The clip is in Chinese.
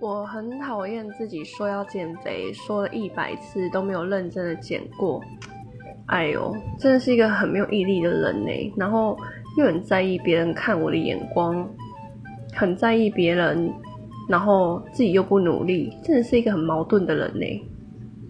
我很讨厌自己说要减肥，说了一百次都没有认真的减过。哎呦，真的是一个很没有毅力的人呢。然后又很在意别人看我的眼光，很在意别人，然后自己又不努力，真的是一个很矛盾的人呢。